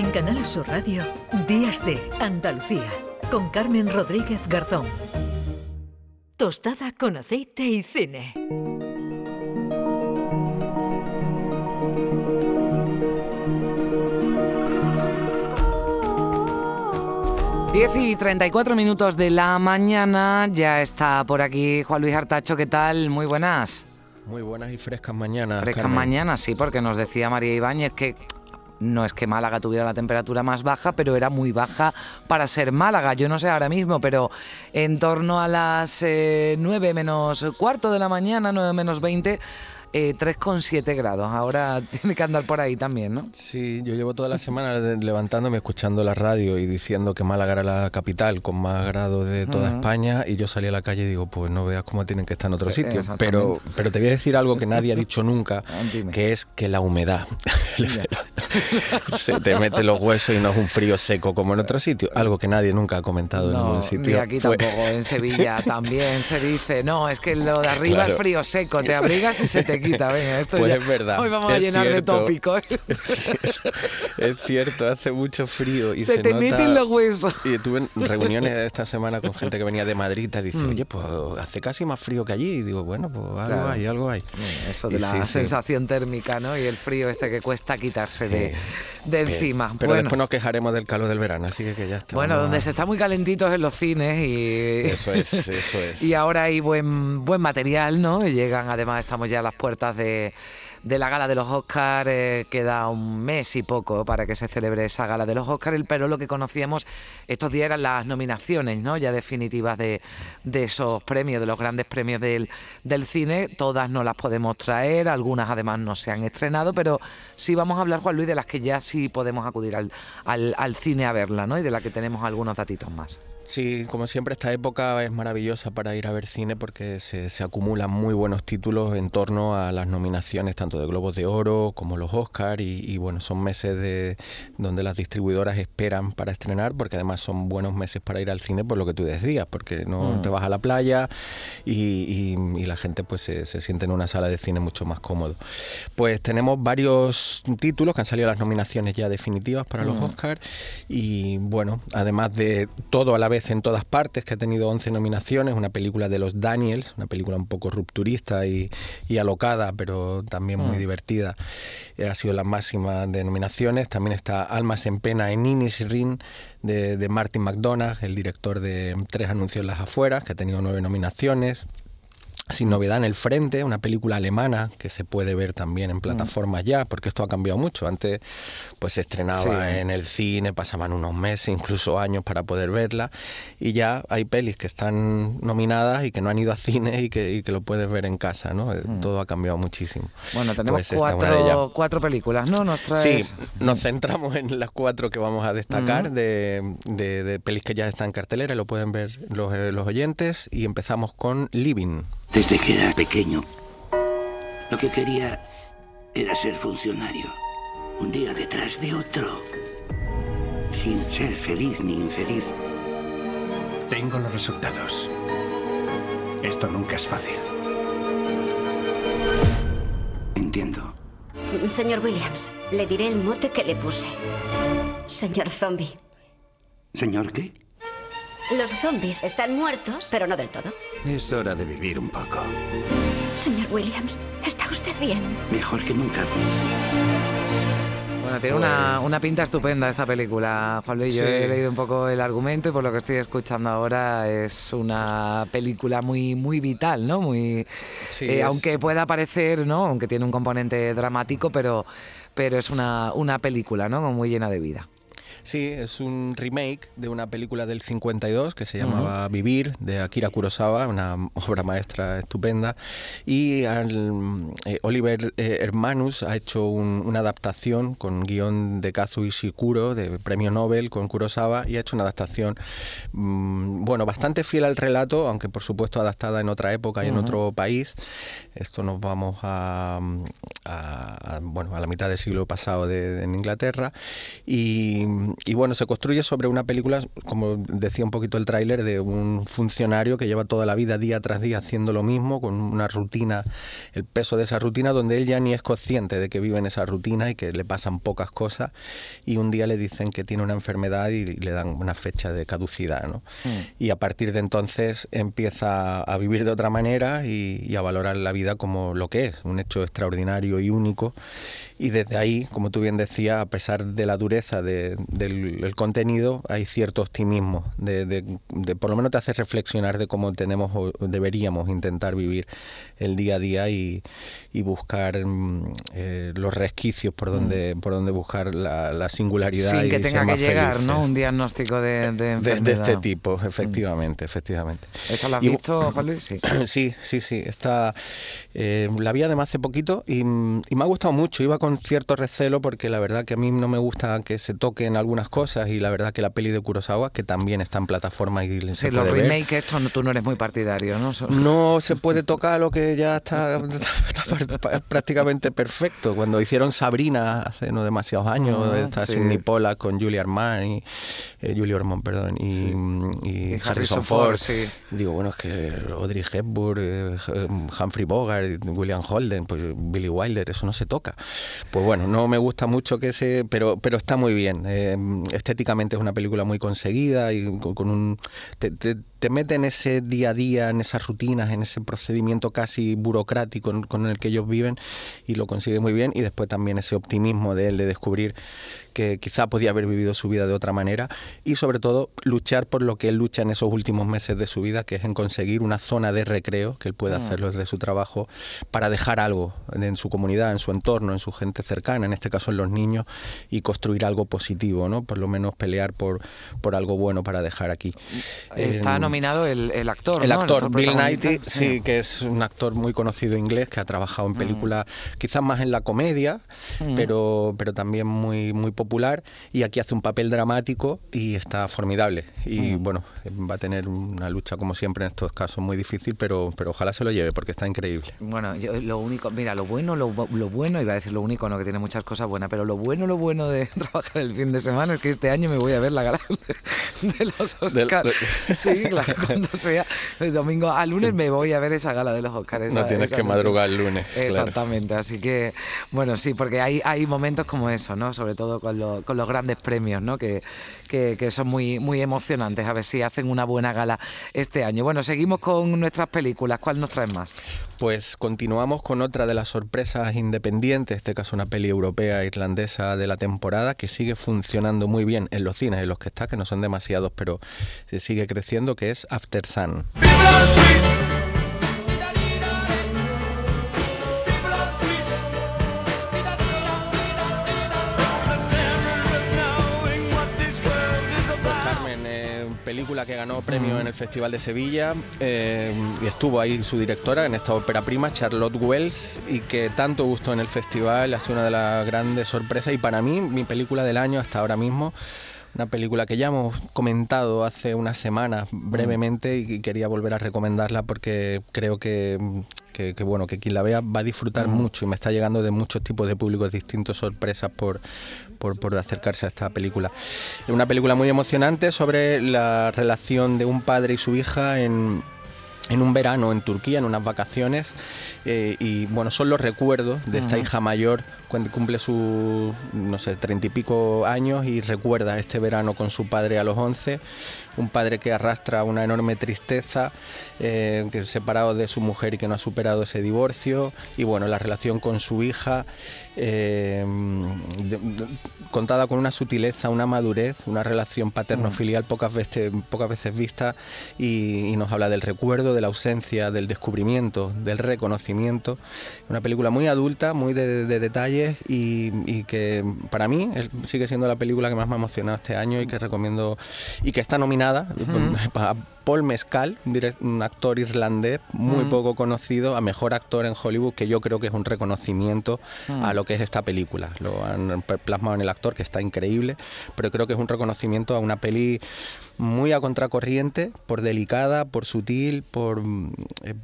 En Canal Sur Radio, Días de Andalucía, con Carmen Rodríguez Garzón. Tostada con aceite y cine. Diez y 34 minutos de la mañana, ya está por aquí Juan Luis Artacho, ¿qué tal? Muy buenas. Muy buenas y frescas mañanas. Frescas mañanas, sí, porque nos decía María Ibáñez que no es que Málaga tuviera la temperatura más baja, pero era muy baja para ser Málaga. Yo no sé ahora mismo, pero en torno a las eh, 9 menos cuarto de la mañana, 9 menos 20, eh, 3,7 grados. Ahora tiene que andar por ahí también, ¿no? Sí, yo llevo toda la semana levantándome, escuchando la radio y diciendo que Málaga era la capital con más grados de toda Ujú. España y yo salí a la calle y digo, pues no veas cómo tienen que estar en otro Eh, sitio. Pero, pero te voy a decir algo que nadie ha dicho nunca, Ah, que es que la humedad se te mete los huesos y no es un frío seco como en otro sitio. Algo que nadie nunca ha comentado en No, ningún ni sitio. aquí Fue- tampoco, en Sevilla también se dice, no, es que lo de arriba Claro. es frío seco, te abrigas y se te quita. Venga, esto Pues ya- es verdad, Hoy vamos a llenar de tópicos. es cierto, hace mucho frío y se, se, te nota- meten los huesos. Y tuve reuniones esta semana con gente que venía de Madrid y dice, Mm. oye, pues hace casi más frío que allí. Y digo, bueno, pues algo Claro. hay, algo hay. Eso de Y la sí, sí. sensación térmica, ¿no? Y el frío este que cuesta quitarse de, Sí. de Pero- encima. Pero bueno, después nos quejaremos del calor del verano, así que, que ya está. bueno, donde se está muy calentito es en los cines y... Eso es, eso es. Y ahora hay buen, buen material, ¿no? Y llegan, además, estamos ya a las puertas de, de la gala de los Oscars. eh, queda un mes y poco para que se celebre esa gala de los Oscars, pero lo que conocíamos estos días eran las nominaciones, ¿no? Ya definitivas de, de esos premios, de los grandes premios del, del cine. Todas no las podemos traer, algunas además no se han estrenado, pero sí vamos a hablar, Juan Luis, de las que ya sí podemos acudir al, al, al cine a verla, ¿no? Y de la que tenemos algunos datitos más. Sí, como siempre, esta época es maravillosa para ir a ver cine porque se, se acumulan muy buenos títulos en torno a las nominaciones tanto de Globos de Oro como los Oscar y, y, bueno, son meses de donde las distribuidoras esperan para estrenar porque además son buenos meses para ir al cine por lo que tú decías, porque no Mm. te vas a la playa y, y- y la gente pues se, se siente en una sala de cine mucho más cómodo. Pues tenemos varios títulos que han salido las nominaciones ya definitivas para los Mm. Oscar y bueno, además de todo a la vez en todas partes, que ha tenido 11 nominaciones, una película de los Daniels, una película un poco rupturista y, y alocada, pero también muy Mm. divertida, eh, ha sido la máxima de nominaciones. También está Almas en Pena en Inisherin de, de Martin McDonagh, el director de Tres Anuncios en las Afueras, que ha tenido nueve nominaciones. Sin novedad en el frente, una película alemana que se puede ver también en plataformas ya, porque esto ha cambiado mucho. Antes pues se estrenaba Sí. en el cine, pasaban unos meses, incluso años para poder verla, y ya hay pelis que están nominadas y que no han ido a cine y que, y que lo puedes ver en casa, ¿no? Eh, Todo ha cambiado muchísimo. Bueno, tenemos Pues cuatro, cuatro películas, ¿no? Nos Sí, nos centramos en las cuatro que vamos a destacar de, de- de pelis que ya están en cartelera y lo pueden ver los, eh, los oyentes. Y empezamos con Living. Desde que era pequeño, lo que quería era ser funcionario. Un día detrás de otro. Sin ser feliz ni infeliz. Tengo los resultados. Esto nunca es fácil. Entiendo. Señor Williams, le diré el mote que le puse. Señor zombie. ¿Señor qué? Los zombies están muertos, pero no del todo. Es hora de vivir un poco. Señor Williams, ¿está usted bien? Mejor que nunca. Bueno, tiene una, Pues- una pinta estupenda esta película, Juan Luis. Yo Sí. he leído un poco el argumento y por lo que estoy escuchando ahora es una película muy, muy vital, ¿no? Muy, Sí, eh, es- Aunque pueda parecer, ¿no? Aunque tiene un componente dramático, pero, pero es una, una película, ¿no? Muy llena de vida. Sí, es un remake de una película del 52 que se llamaba Vivir, de Akira Kurosawa, una obra maestra estupenda. Y al- eh, Oliver eh, Hermanus ha hecho un- una adaptación con guion de Kazu Ishikuro, de premio Nobel con Kurosawa, y ha hecho una adaptación, mm, bueno, bastante fiel al relato, aunque por supuesto adaptada en otra época y en otro país. Esto nos vamos a, bueno, a la mitad del siglo pasado de, en Inglaterra. Y, bueno, se construye sobre una película, como decía un poquito el tráiler, de un funcionario que lleva toda la vida, día tras día, haciendo lo mismo, con una rutina, el peso de esa rutina, donde él ya ni es consciente de que vive en esa rutina y que le pasan pocas cosas. Y un día le dicen que tiene una enfermedad y le dan una fecha de caducidad. ¿no? Mm. Y a partir de entonces empieza a vivir de otra manera y, a valorar la vida como lo que es, un hecho extraordinario y único. Y desde ahí, como tú bien decías, a pesar de la dureza del, contenido, hay cierto optimismo, de, por lo menos te hace reflexionar de cómo tenemos o deberíamos intentar vivir el día a día y, buscar mm, eh, los resquicios por donde, mm. por donde buscar la, singularidad. Sin que tenga que llegar, ¿no? Un diagnóstico de, de, este tipo, efectivamente, efectivamente. ¿Esta la has visto, Juan Luis? Sí, sí, sí. sí. Esta, eh, la vi además hace poquito y, y me ha gustado mucho. Iba con cierto recelo porque la verdad que a mí no me gusta que se toquen algunas cosas y la verdad que la peli de Kurosawa, que también está en plataforma y se sí, los remakes, esto tú no eres muy partidario, ¿no? No se puede tocar lo que ya está, prácticamente perfecto. Cuando hicieron Sabrina hace no demasiados años, ah, está sí. Sidney Pollack con Julia Armani, eh, Julia Ormond, perdón, y, Harrison, Ford. Digo, bueno, es que Audrey Hepburn, eh, Humphrey Bogart, William Holden, pues Billy Wilder, eso no se toca. Pues bueno, no me gusta mucho que se, pero, pero está muy bien. Eh, estéticamente es una película muy conseguida y con, un te, te, mete en ese día a día, en esas rutinas, en ese procedimiento casi burocrático con el que ellos viven y lo consigue muy bien y después también ese optimismo de él de descubrir que quizá podía haber vivido su vida de otra manera y sobre todo luchar por lo que él lucha en esos últimos meses de su vida, que es en conseguir una zona de recreo, que él pueda mm. hacerlo desde su trabajo, para dejar algo en su comunidad, en su entorno, en su gente cercana, en este caso en los niños, y construir algo positivo, ¿no? Por lo menos pelear por, por algo bueno para dejar aquí. Está nominado el, actor, El actor, Bill Knighty, sí, que es un actor muy conocido inglés, que ha trabajado en mm. películas quizás más en la comedia, mm. pero, pero también muy, muy popular y aquí hace un papel dramático y está formidable. Y bueno, va a tener una lucha como siempre en estos casos muy difícil, pero, pero ojalá se lo lleve porque está increíble. Bueno, yo, lo único, mira, lo bueno, lo, lo, bueno, iba a decir lo único, no que tiene muchas cosas buenas, pero lo bueno, lo bueno de trabajar el fin de semana es que este año me voy a ver la gala de, los Oscars. sí, claro, cuando sea el domingo a lunes me voy a ver esa gala de los Oscars. no tienes que madrugar el lunes. Exactamente, así que bueno, sí, porque hay, hay momentos como eso, ¿no? Sobre todo cuando con, los grandes premios, ¿no? Que, que, son muy, muy emocionantes. A ver si hacen una buena gala este año. Bueno, seguimos con nuestras películas. ¿Cuál nos trae más? Pues continuamos con otra de las sorpresas independientes, en este caso una peli europea irlandesa de la temporada que sigue funcionando muy bien en los cines en los que está, que no son demasiados, pero se sigue creciendo, que es After Sun. Película que ganó premio en el Festival de Sevilla eh, y estuvo ahí su directora en esta ópera prima, Charlotte Wells, y que tanto gustó en el festival, ha sido una de las grandes sorpresas y para mí mi película del año hasta ahora mismo una película que ya hemos comentado hace unas semanas brevemente y quería volver a recomendarla porque creo que, bueno que quien la vea va a disfrutar mucho y me está llegando de muchos tipos de públicos distintos sorpresas por, por, acercarse a esta película. Es una película muy emocionante sobre la relación de un padre y su hija en, en un verano en Turquía, en unas vacaciones, eh, y bueno, son los recuerdos de esta hija mayor cuando cumple sus, no sé, treinta y pico años y recuerda este verano con su padre a los once, un padre que arrastra una enorme tristeza, eh, que es separado de su mujer y que no ha superado ese divorcio, y bueno, la relación con su hija, eh, contada con una sutileza, una madurez, una relación paterno-filial pocas veces, pocas veces vista, y, nos habla del recuerdo, de la ausencia, del descubrimiento, del reconocimiento. Una película muy adulta, muy de, detalles, y, que para mí sigue siendo la película que más me ha emocionado este año y que recomiendo, y que está nominada Paul Mescal, un, actor irlandés muy mm. poco conocido, a mejor actor en Hollywood, que yo creo que es un reconocimiento mm. a lo que es esta película. Lo han plasmado en el actor, que está increíble, pero creo que es un reconocimiento a una peli muy a contracorriente, por delicada, por sutil, por eh,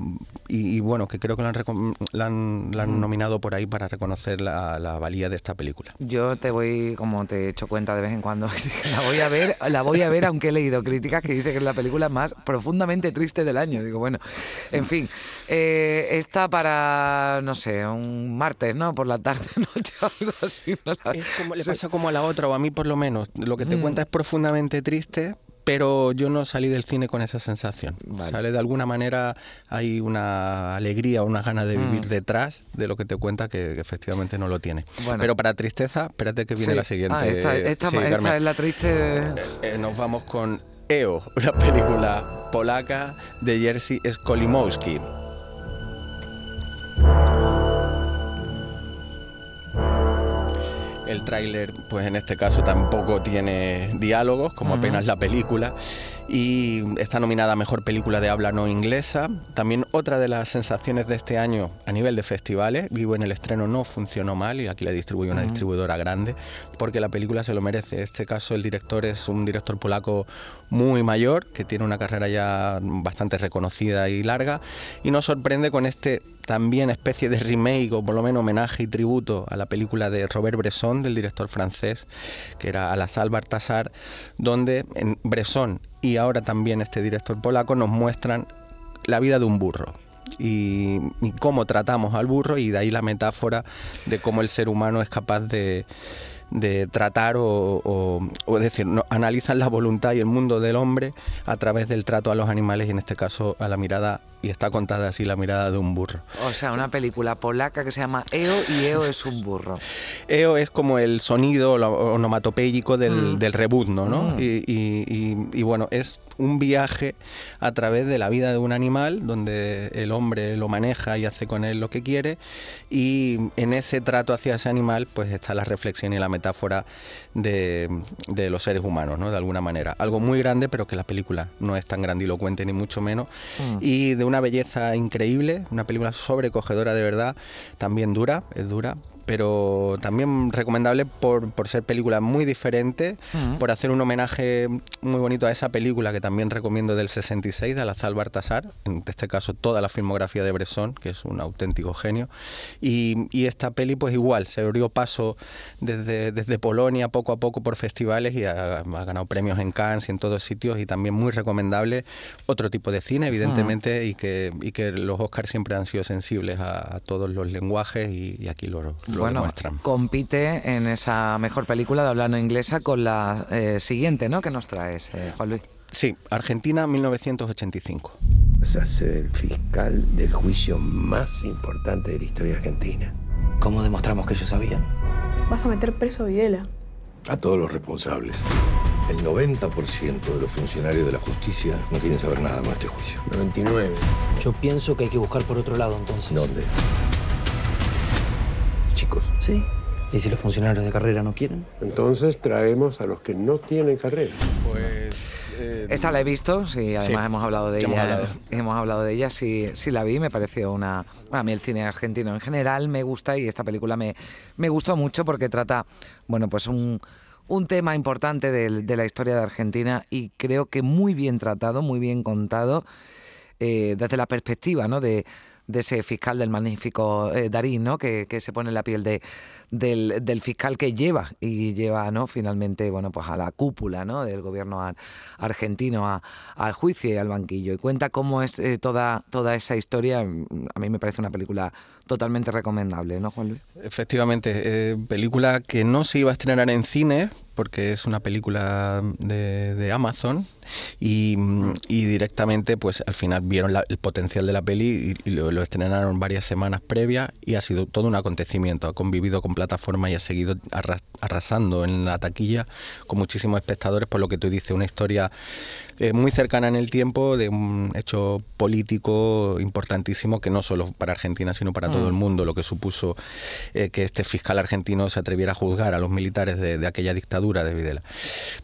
y, bueno, que creo que la han, mm. nominado por ahí para reconocer la, valía de esta película. Yo te voy, como te he hecho cuenta de vez en cuando, la voy a ver, la voy a ver, aunque he leído críticas que dicen que es la película más profundamente triste del año. Digo, bueno, en fin, eh, está para, no sé, un martes, ¿no? Por la tarde, noche, algo así. es como, le pasa como a la otra, o a mí por lo menos. Lo que te mm. cuenta es profundamente triste, pero yo no salí del cine con esa sensación. Sale de alguna manera, hay una alegría, una ganas de vivir mm. detrás de lo que te cuenta que, efectivamente no lo tiene. Pero para tristeza, espérate que viene la siguiente. Ah, esta, es la triste. Eh, eh, nos vamos con EO, una película polaca de Jerzy Skolimowski. El tráiler, pues en este caso tampoco tiene diálogos, como apenas la película y está nominada a Mejor Película de Habla No Inglesa. También otra de las sensaciones de este año a nivel de festivales, Vivo en el estreno no funcionó mal y aquí la distribuye una distribuidora grande porque la película se lo merece. En este caso el director es un director polaco muy mayor que tiene una carrera ya bastante reconocida y larga y nos sorprende con este también especie de remake o por lo menos homenaje y tributo a la película de Robert Bresson, del director francés, que era A la Sal Bartasar, donde en Bresson y ahora también este director polaco nos muestran la vida de un burro. Y, cómo tratamos al burro y de ahí la metáfora de cómo el ser humano es capaz de, tratar o, o, decir, analizan la voluntad y el mundo del hombre a través del trato a los animales y en este caso a la mirada y está contada así la mirada de un burro. O sea, una película polaca que se llama EO y EO es un burro. EO es como el sonido onomatopéyico del, mm. del rebuzno, ¿no? Mm. Y, bueno, es un viaje a través de la vida de un animal donde el hombre lo maneja y hace con él lo que quiere y en ese trato hacia ese animal pues está la reflexión y la metáfora de, de los seres humanos, ¿no? De alguna manera. Algo muy grande pero que la película no es tan grandilocuente ni mucho menos mm. y de una belleza increíble, una película sobrecogedora de verdad, también dura, es dura, pero también recomendable por, ser película muy diferente, por hacer un homenaje muy bonito a esa película que también recomiendo del 66 de Alazal Bartasar, en este caso toda la filmografía de Bresson, que es un auténtico genio, y, esta peli pues igual, se abrió paso desde, desde Polonia poco a poco por festivales y ha, ganado premios en Cannes y en todos sitios y también muy recomendable otro tipo de cine, evidentemente, y, que, y que los Oscars siempre han sido sensibles a, todos los lenguajes y, aquí lo, bueno, compite en esa mejor película de habla no inglesa con la eh, siguiente, ¿no? Que nos traes, eh, Juan Luis. Sí, Argentina 1985. Vas a ser el fiscal del juicio más importante de la historia argentina. ¿Cómo demostramos que ellos sabían? Vas a meter preso a Videla. A todos los responsables. El 90% de los funcionarios de la justicia no quieren saber nada con este juicio. 99. Yo pienso que hay que buscar por otro lado entonces. ¿Dónde? Chicos. Sí. ¿Y si los funcionarios de carrera no quieren? Entonces traemos a los que no tienen carrera. Pues. Eh, Esta la he visto, sí, además hemos hablado de ella. Hemos hablado. de ella, sí, sí la vi, me pareció una. Bueno, a mí el cine argentino en general me gusta y esta película me, me gustó mucho porque trata, bueno, pues un, un tema importante de, de, la historia de Argentina y creo que muy bien tratado, muy bien contado, eh, desde la perspectiva, ¿no? De de ese fiscal del magnífico eh, Darín, ¿no? Que, se pone en la piel de, del, fiscal que lleva y lleva ¿no? finalmente bueno, pues a la cúpula ¿no? del gobierno argentino al juicio y al banquillo. Y cuenta cómo es eh, toda, toda esa historia. A mí me parece una película totalmente recomendable, ¿no, Juan Luis? Efectivamente, eh, película que no se iba a estrenar en cine porque es una película de, Amazon y, directamente pues al final vieron el potencial de la peli y, lo, lo, estrenaron varias semanas previas y ha sido todo un acontecimiento, ha convivido con plataforma y ha seguido arrasando en la taquilla con muchísimos espectadores, por lo que tú dices, una historia eh, muy cercana en el tiempo de un hecho político importantísimo que no solo para Argentina, sino para todo mm. el mundo, lo que supuso eh, que este fiscal argentino se atreviera a juzgar a los militares de, aquella dictadura dura de Videla.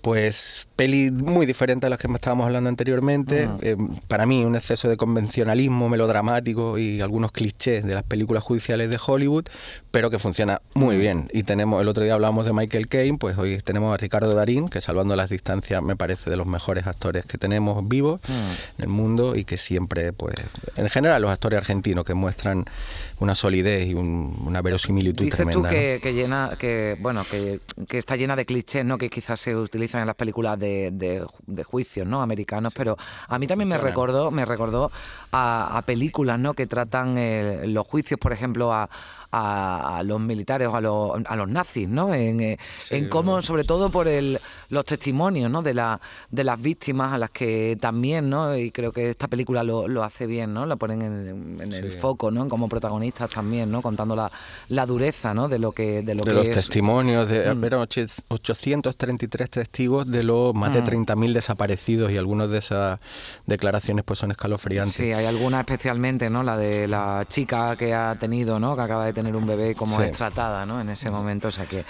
Pues peli muy diferente a las que estábamos hablando anteriormente. Eh, para mí un exceso de convencionalismo melodramático y algunos clichés de las películas judiciales de Hollywood, pero que funciona muy bien. Y tenemos, el otro día hablábamos de Michael Caine, pues hoy tenemos a Ricardo Darín, que salvando las distancias me parece de los mejores actores que tenemos vivos en el mundo y que siempre, pues, en general los actores argentinos que muestran una solidez y una verosimilitud Dices tremenda. tú que, que llena, que bueno, que, que, está llena de clichés, ¿no? Que quizás se utilizan en las películas de, de, de juicios, ¿no? Americanos, pero a mí también me recordó, me recordó a, a películas, ¿no? Que tratan eh, los juicios, por ejemplo, a, a, los militares o a los, a los nazis, ¿no? En, eh, en cómo, sobre todo por el, los testimonios, ¿no? De, la, de las víctimas a las que también, ¿no? Y creo que esta película lo, lo hace bien, ¿no? La ponen en, en el foco, ¿no? Como protagonistas también, ¿no? Contando la, la dureza, ¿no? De lo que de lo de que los es. testimonios, de, Mm. eran och- 833 testigos de los más de Mm. 30.000 desaparecidos y algunas de esas declaraciones pues son escalofriantes. Sí, hay alguna especialmente, ¿no? La de la chica que ha tenido, ¿no? Que acaba de tener un bebé, como Sí. es tratada, ¿no? En ese momento, o sea que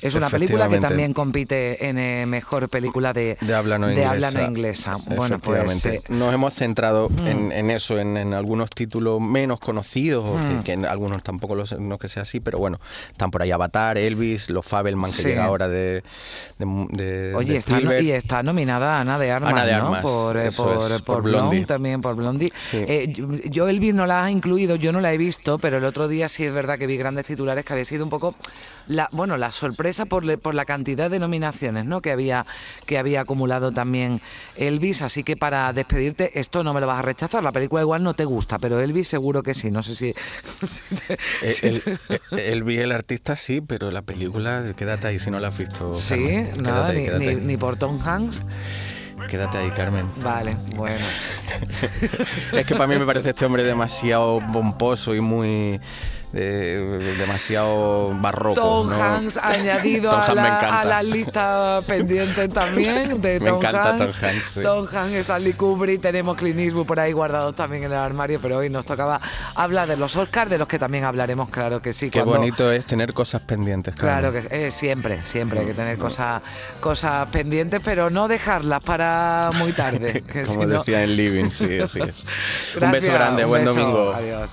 es una película que también compite en eh, mejor película de, de habla no de inglesa. habla no inglesa. Bueno, pues eh, nos hemos centrado mm. en, en eso, en, en algunos títulos menos conocidos, Mm. que, que en algunos tampoco los, no que sea así, pero bueno, están por ahí Avatar, Elvis, los Fabelman que Sí. llega ahora de, de, de- Oye, está, y está nominada Ana de Armas, Ana de ¿no? Por, eh, eso por, es, por por Blondie. también por Blondie. Sí. Eh, yo- yo Elvis no la ha incluido, yo no la he visto, pero el otro día sí es verdad que vi grandes titulares que había sido un poco la, bueno, la sorpresa por, le- por la cantidad de nominaciones, ¿no? Que había que había acumulado también Elvis, así que para despedirte esto no me lo vas a rechazar. La película igual no te gusta, pero Elvis seguro que sí. No sé si, si te- Eh, si El, te- el, Elvis, el artista, sí, pero la película, quédate ahí si no la has visto. Sí, nada, ahí, ni, ni por Tom Hanks. Quédate ahí, Carmen. Vale, bueno. Es que para mí me parece este hombre demasiado pomposo y muy. Eh, demasiado barroco. Tom ¿no? Hanks añadido Tom a, me la, a la lista pendiente también de Me Tom encanta Hanks. Tom Hanks, sí. Tom Hanks, Stanley Kubrick, tenemos Clint Eastwood por ahí guardados también en el armario, pero hoy nos tocaba hablar de los Oscars, de los que también hablaremos, claro que sí. Qué cuando- bonito es tener cosas pendientes. Claro Carmen. que eh, siempre, siempre hay que tener cosas, cosas pendientes, pero no dejarlas para muy tarde. que Como si no- decía en Living, sí, así es. un beso grande, un buen beso, domingo. Adiós.